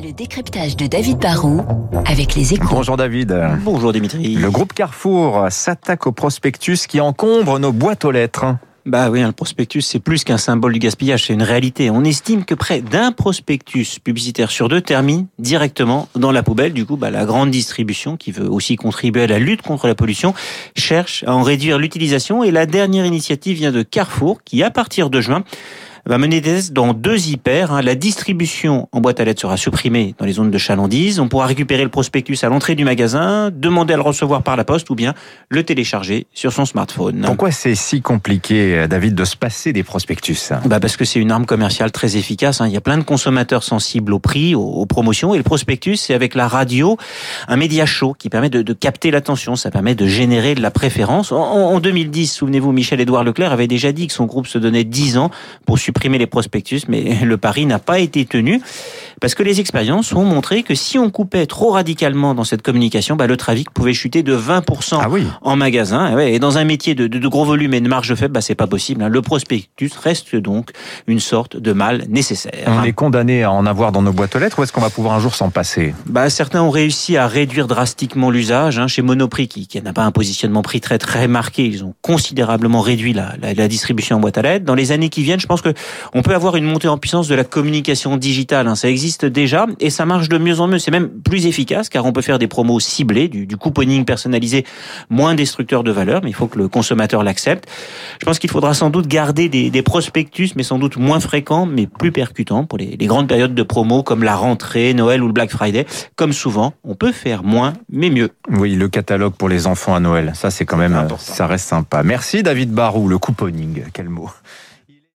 Le décryptage de David Barrault avec les échos. Bonjour David. Bonjour Dimitri. Le groupe Carrefour s'attaque au prospectus qui encombre nos boîtes aux lettres. Bah oui, le prospectus, c'est plus qu'un symbole du gaspillage, c'est une réalité. On estime que près d'un prospectus publicitaire sur deux termine directement dans la poubelle. Du coup, bah, la grande distribution, qui veut aussi contribuer à la lutte contre la pollution, cherche à en réduire l'utilisation. Et la dernière initiative vient de Carrefour, qui, à partir de juin, va mener des tests dans deux hyper. Hein. La distribution en boîte à lettres sera supprimée dans les zones de chalandise. On pourra récupérer le prospectus à l'entrée du magasin, demander à le recevoir par la poste ou bien le télécharger sur son smartphone. Pourquoi c'est si compliqué, David, de se passer des prospectus bah Parce que c'est une arme commerciale très efficace. Hein. Il y a plein de consommateurs sensibles au prix, aux, promotions. Et le prospectus, c'est avec la radio un média chaud qui permet de, de capter l'attention. Ça permet de générer de la préférence. En, en 2010, souvenez-vous, Michel-Édouard Leclerc avait déjà dit que son groupe se donnait 10 ans pour supprimer les prospectus, mais le pari n'a pas été tenu parce que les expériences ont montré que si on coupait trop radicalement dans cette communication, bah, le trafic pouvait chuter de 20% ah oui. en magasin. Et dans un métier de, de, gros volume et de marge faible, bah, c'est pas possible. Hein. Le prospectus reste donc une sorte de mal nécessaire. On est condamné à en avoir dans nos boîtes aux lettres ou est-ce qu'on va pouvoir un jour s'en passer? Bah, Certains ont réussi à réduire drastiquement l'usage. Hein. Chez Monoprix, qui, qui n'a pas un positionnement prix très très marqué, ils ont considérablement réduit la, la, la distribution en boîte à lettres. Dans les années qui viennent, je pense que on peut avoir une montée en puissance de la communication digitale. Hein. Ça existe déjà et ça marche de mieux en mieux. C'est même plus efficace car on peut faire des promos ciblés, du, du couponing personnalisé, moins destructeur de valeur, mais il faut que le consommateur l'accepte. Je pense qu'il faudra sans doute garder des, des, prospectus, mais sans doute moins fréquents, mais plus percutants pour les, les grandes périodes de promo comme la rentrée, Noël ou le Black Friday. Comme souvent, on peut faire moins, mais mieux. Oui, le catalogue pour les enfants à Noël, ça c'est quand même, ça reste sympa. Merci David Barou, le couponing, quel mot.